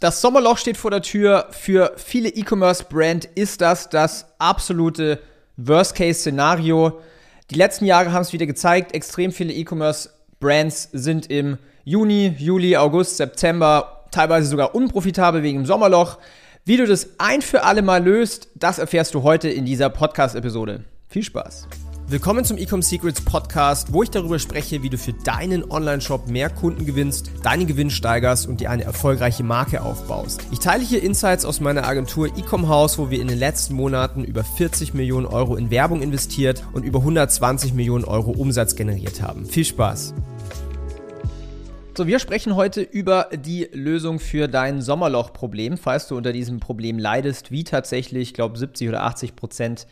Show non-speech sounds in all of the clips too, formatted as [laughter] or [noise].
Das Sommerloch steht vor der Tür. Für viele E-Commerce-Brand ist das das absolute Worst-Case-Szenario. Die letzten Jahre haben es wieder gezeigt. Extrem viele E-Commerce-Brands sind im Juni, Juli, August, September teilweise sogar unprofitabel wegen dem Sommerloch. Wie du das ein für alle Mal löst, das erfährst du heute in dieser Podcast-Episode. Viel Spaß! Willkommen zum Ecom Secrets Podcast, wo ich darüber spreche, wie du für deinen Online-Shop mehr Kunden gewinnst, deinen Gewinn steigerst und dir eine erfolgreiche Marke aufbaust. Ich teile hier Insights aus meiner Agentur Ecom House, wo wir in den letzten Monaten über 40 Millionen Euro in Werbung investiert und über 120 Millionen Euro Umsatz generiert haben. Viel Spaß! So, wir sprechen heute über die Lösung für dein Sommerloch-Problem, falls du unter diesem Problem leidest, wie tatsächlich, ich glaube, 70 oder 80 Prozent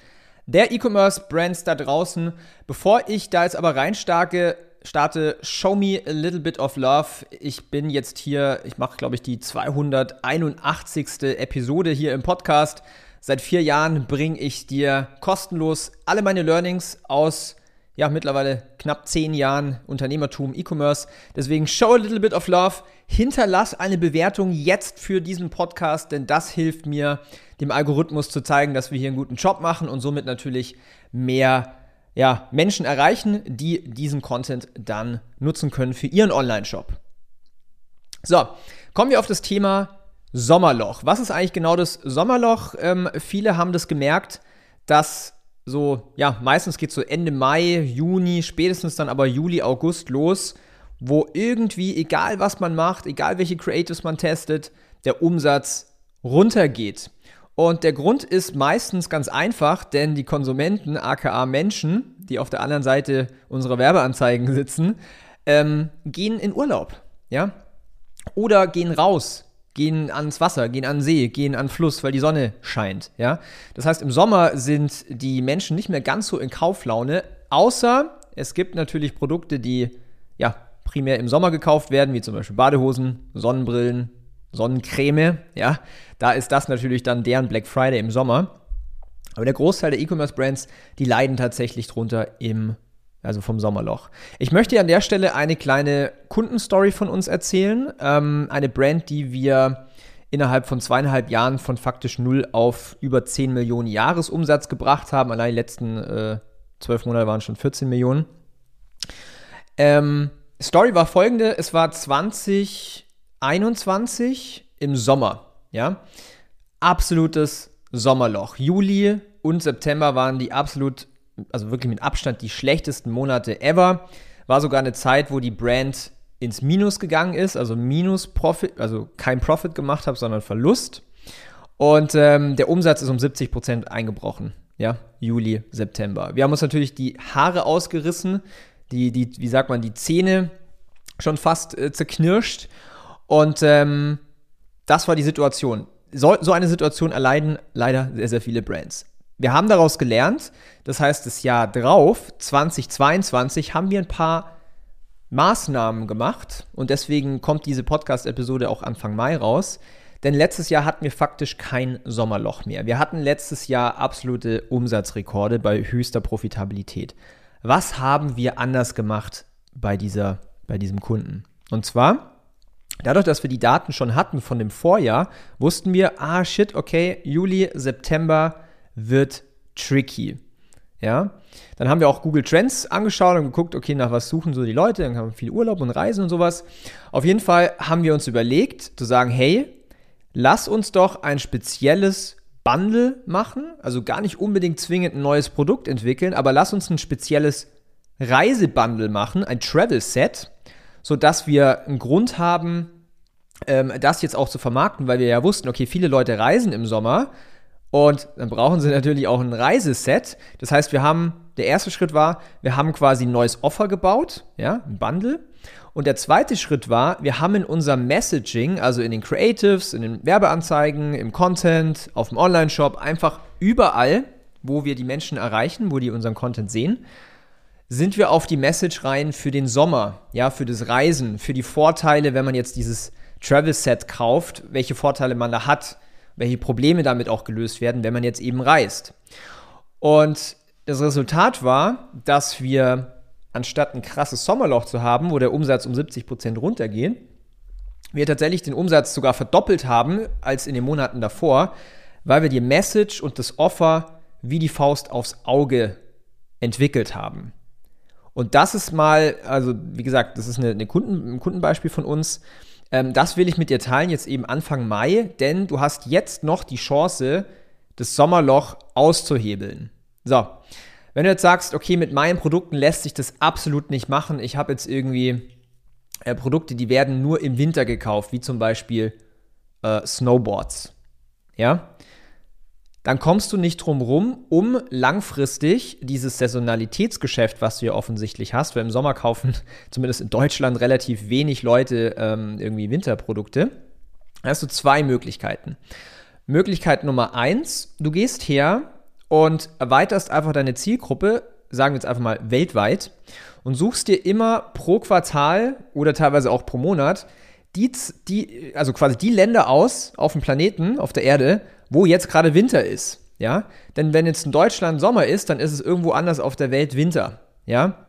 der E-Commerce-Brands da draußen. Bevor ich da jetzt aber reinstarke, starte Show Me a Little Bit of Love. Ich bin jetzt hier, ich mache glaube ich die 281. Episode hier im Podcast. Seit vier Jahren bringe ich dir kostenlos alle meine Learnings aus ja, mittlerweile knapp zehn Jahren Unternehmertum, E-Commerce. Deswegen show a little bit of love. Hinterlass eine Bewertung jetzt für diesen Podcast, denn das hilft mir, dem Algorithmus zu zeigen, dass wir hier einen guten Job machen und somit natürlich mehr ja, Menschen erreichen, die diesen Content dann nutzen können für ihren Online-Shop. So, kommen wir auf das Thema Sommerloch. Was ist eigentlich genau das Sommerloch? Ähm, viele haben das gemerkt, dass so, ja, meistens geht es so Ende Mai, Juni, spätestens dann aber Juli, August los, wo irgendwie, egal was man macht, egal welche Creatives man testet, der Umsatz runtergeht. Und der Grund ist meistens ganz einfach, denn die Konsumenten, aka Menschen, die auf der anderen Seite unserer Werbeanzeigen sitzen, ähm, gehen in Urlaub, ja, oder gehen raus, gehen ans Wasser, gehen an See, gehen an Fluss, weil die Sonne scheint, ja. Das heißt, im Sommer sind die Menschen nicht mehr ganz so in Kauflaune, außer es gibt natürlich Produkte, die ja primär im Sommer gekauft werden, wie zum Beispiel Badehosen, Sonnenbrillen, Sonnencreme, ja. Da ist das natürlich dann deren Black Friday im Sommer. Aber der Großteil der E-Commerce-Brands, die leiden tatsächlich drunter im also vom Sommerloch. Ich möchte an der Stelle eine kleine Kundenstory von uns erzählen. Ähm, eine Brand, die wir innerhalb von zweieinhalb Jahren von faktisch null auf über 10 Millionen Jahresumsatz gebracht haben. Allein die letzten äh, zwölf Monate waren schon 14 Millionen. Ähm, Story war folgende: Es war 2021 im Sommer, ja, absolutes Sommerloch. Juli und September waren die absolut also wirklich mit Abstand die schlechtesten Monate ever. War sogar eine Zeit, wo die Brand ins Minus gegangen ist, also Minus Profit, also kein Profit gemacht habe, sondern Verlust. Und ähm, der Umsatz ist um 70 Prozent eingebrochen. Ja, Juli, September. Wir haben uns natürlich die Haare ausgerissen, die, die wie sagt man, die Zähne schon fast äh, zerknirscht. Und ähm, das war die Situation. So, so eine Situation erleiden leider sehr, sehr viele Brands. Wir haben daraus gelernt, das heißt, das Jahr drauf, 2022, haben wir ein paar Maßnahmen gemacht und deswegen kommt diese Podcast-Episode auch Anfang Mai raus. Denn letztes Jahr hatten wir faktisch kein Sommerloch mehr. Wir hatten letztes Jahr absolute Umsatzrekorde bei höchster Profitabilität. Was haben wir anders gemacht bei, dieser, bei diesem Kunden? Und zwar, dadurch, dass wir die Daten schon hatten von dem Vorjahr, wussten wir, ah shit, okay, Juli, September, wird tricky. Ja, dann haben wir auch Google Trends angeschaut und geguckt, okay, nach was suchen so die Leute, dann haben wir viel Urlaub und Reisen und sowas. Auf jeden Fall haben wir uns überlegt, zu sagen, hey, lass uns doch ein spezielles Bundle machen, also gar nicht unbedingt zwingend ein neues Produkt entwickeln, aber lass uns ein spezielles Reisebundle machen, ein Travel Set, sodass wir einen Grund haben, ähm, das jetzt auch zu vermarkten, weil wir ja wussten, okay, viele Leute reisen im Sommer, und dann brauchen sie [laughs] natürlich auch ein Reiseset. Das heißt, wir haben, der erste Schritt war, wir haben quasi ein neues Offer gebaut, ja, ein Bundle. Und der zweite Schritt war, wir haben in unserem Messaging, also in den Creatives, in den Werbeanzeigen, im Content, auf dem Online-Shop, einfach überall, wo wir die Menschen erreichen, wo die unseren Content sehen, sind wir auf die Message rein für den Sommer, ja, für das Reisen, für die Vorteile, wenn man jetzt dieses Travel Set kauft, welche Vorteile man da hat welche Probleme damit auch gelöst werden, wenn man jetzt eben reist. Und das Resultat war, dass wir anstatt ein krasses Sommerloch zu haben, wo der Umsatz um 70% runtergeht, wir tatsächlich den Umsatz sogar verdoppelt haben als in den Monaten davor, weil wir die Message und das Offer wie die Faust aufs Auge entwickelt haben. Und das ist mal, also wie gesagt, das ist eine, eine Kunden, ein Kundenbeispiel von uns. Ähm, das will ich mit dir teilen, jetzt eben Anfang Mai, denn du hast jetzt noch die Chance, das Sommerloch auszuhebeln. So, wenn du jetzt sagst, okay, mit meinen Produkten lässt sich das absolut nicht machen, ich habe jetzt irgendwie äh, Produkte, die werden nur im Winter gekauft, wie zum Beispiel äh, Snowboards. Ja, dann kommst du nicht drum rum, um langfristig dieses Saisonalitätsgeschäft, was du ja offensichtlich hast, weil im Sommer kaufen [laughs] zumindest in Deutschland relativ wenig Leute ähm, irgendwie Winterprodukte. Hast du zwei Möglichkeiten. Möglichkeit Nummer eins, du gehst her und erweiterst einfach deine Zielgruppe, sagen wir jetzt einfach mal weltweit, und suchst dir immer pro Quartal oder teilweise auch pro Monat die, die, also quasi die Länder aus auf dem Planeten, auf der Erde, wo jetzt gerade Winter ist. Ja, denn wenn jetzt in Deutschland Sommer ist, dann ist es irgendwo anders auf der Welt Winter. Ja,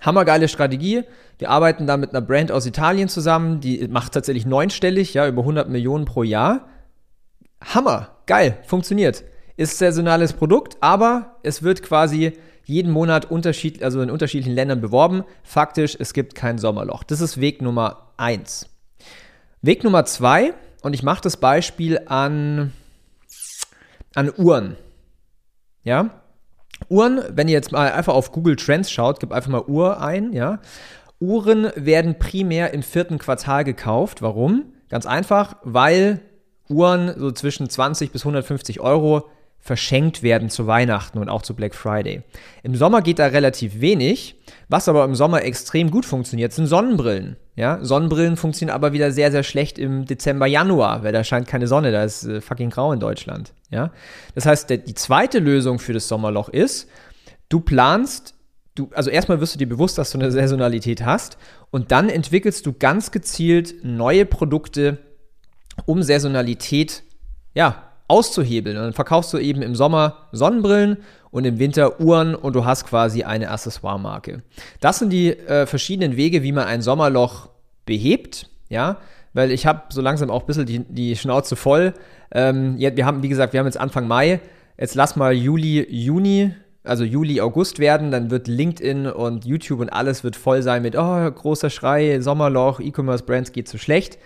hammergeile Strategie. Wir arbeiten da mit einer Brand aus Italien zusammen, die macht tatsächlich neunstellig, ja, über 100 Millionen pro Jahr. Hammer, geil, funktioniert. Ist saisonales Produkt, aber es wird quasi jeden Monat unterschied, also in unterschiedlichen Ländern beworben. Faktisch, es gibt kein Sommerloch. Das ist Weg Nummer eins. Weg Nummer zwei, und ich mache das Beispiel an an Uhren. Ja? Uhren, wenn ihr jetzt mal einfach auf Google Trends schaut, gebt einfach mal Uhr ein, ja. Uhren werden primär im vierten Quartal gekauft. Warum? Ganz einfach, weil Uhren so zwischen 20 bis 150 Euro verschenkt werden zu Weihnachten und auch zu Black Friday. Im Sommer geht da relativ wenig. Was aber im Sommer extrem gut funktioniert, sind Sonnenbrillen. Ja, Sonnenbrillen funktionieren aber wieder sehr, sehr schlecht im Dezember, Januar, weil da scheint keine Sonne, da ist äh, fucking grau in Deutschland. Ja, das heißt, der, die zweite Lösung für das Sommerloch ist, du planst, du, also erstmal wirst du dir bewusst, dass du eine Saisonalität hast und dann entwickelst du ganz gezielt neue Produkte, um Saisonalität, ja, auszuhebeln. Und dann verkaufst du eben im Sommer Sonnenbrillen und im Winter Uhren und du hast quasi eine Accessoire-Marke. Das sind die äh, verschiedenen Wege, wie man ein Sommerloch behebt, ja, weil ich habe so langsam auch ein bisschen die, die Schnauze voll. Ähm, wir haben, wie gesagt, wir haben jetzt Anfang Mai, jetzt lass mal Juli, Juni, also Juli, August werden, dann wird LinkedIn und YouTube und alles wird voll sein mit, oh, großer Schrei, Sommerloch, E-Commerce-Brands geht so schlecht.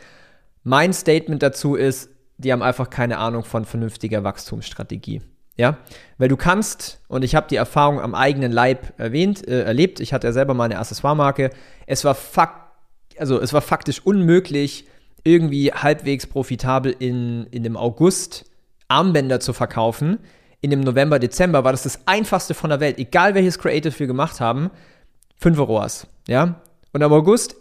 Mein Statement dazu ist, die haben einfach keine Ahnung von vernünftiger Wachstumsstrategie. Ja, weil du kannst, und ich habe die Erfahrung am eigenen Leib erwähnt, äh, erlebt, ich hatte ja selber mal eine Accessoire-Marke, es war fakt, also es war faktisch unmöglich, irgendwie halbwegs profitabel in, in dem August Armbänder zu verkaufen. In dem November, Dezember war das das einfachste von der Welt, egal welches Creative wir gemacht haben, 5 Rohrs, ja. Und am August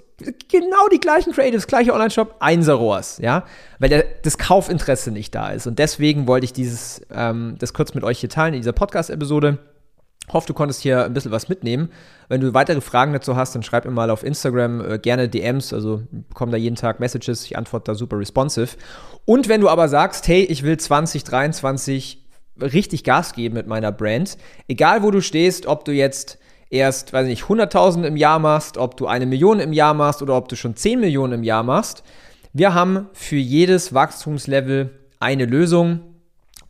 genau die gleichen Creatives, gleiche Online-Shop, Einser-Rohrs, ja, weil der, das Kaufinteresse nicht da ist. Und deswegen wollte ich dieses, ähm, das kurz mit euch hier teilen in dieser Podcast-Episode. Hoffe, du konntest hier ein bisschen was mitnehmen. Wenn du weitere Fragen dazu hast, dann schreib mir mal auf Instagram äh, gerne DMs, also bekomme da jeden Tag Messages, ich antworte da super responsive. Und wenn du aber sagst, hey, ich will 2023 richtig Gas geben mit meiner Brand, egal wo du stehst, ob du jetzt erst, weiß nicht, 100.000 im Jahr machst, ob du eine Million im Jahr machst oder ob du schon 10 Millionen im Jahr machst. Wir haben für jedes Wachstumslevel eine Lösung.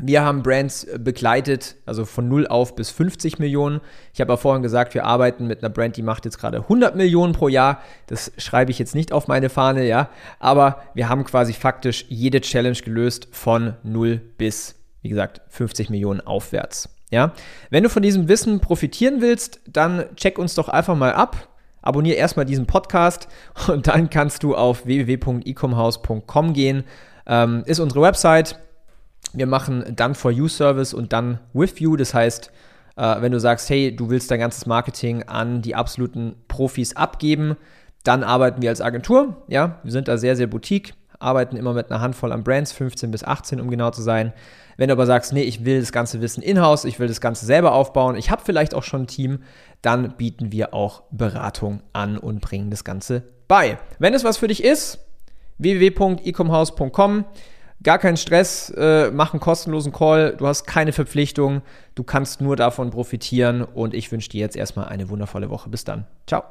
Wir haben Brands begleitet, also von 0 auf bis 50 Millionen. Ich habe ja vorhin gesagt, wir arbeiten mit einer Brand, die macht jetzt gerade 100 Millionen pro Jahr. Das schreibe ich jetzt nicht auf meine Fahne, ja. Aber wir haben quasi faktisch jede Challenge gelöst von 0 bis, wie gesagt, 50 Millionen aufwärts. Ja? Wenn du von diesem Wissen profitieren willst, dann check uns doch einfach mal ab. Abonniere erstmal diesen Podcast [laughs] und dann kannst du auf www.ecomhouse.com gehen. Ähm, ist unsere Website. Wir machen dann for you Service und dann with you. Das heißt, äh, wenn du sagst, hey, du willst dein ganzes Marketing an die absoluten Profis abgeben, dann arbeiten wir als Agentur. Ja, wir sind da sehr, sehr boutique, arbeiten immer mit einer Handvoll an Brands, 15 bis 18, um genau zu sein. Wenn du aber sagst, nee, ich will das ganze Wissen in-house, ich will das Ganze selber aufbauen, ich habe vielleicht auch schon ein Team, dann bieten wir auch Beratung an und bringen das Ganze bei. Wenn es was für dich ist, www.ecomhouse.com. Gar keinen Stress, äh, mach einen kostenlosen Call, du hast keine Verpflichtung, du kannst nur davon profitieren und ich wünsche dir jetzt erstmal eine wundervolle Woche. Bis dann. Ciao.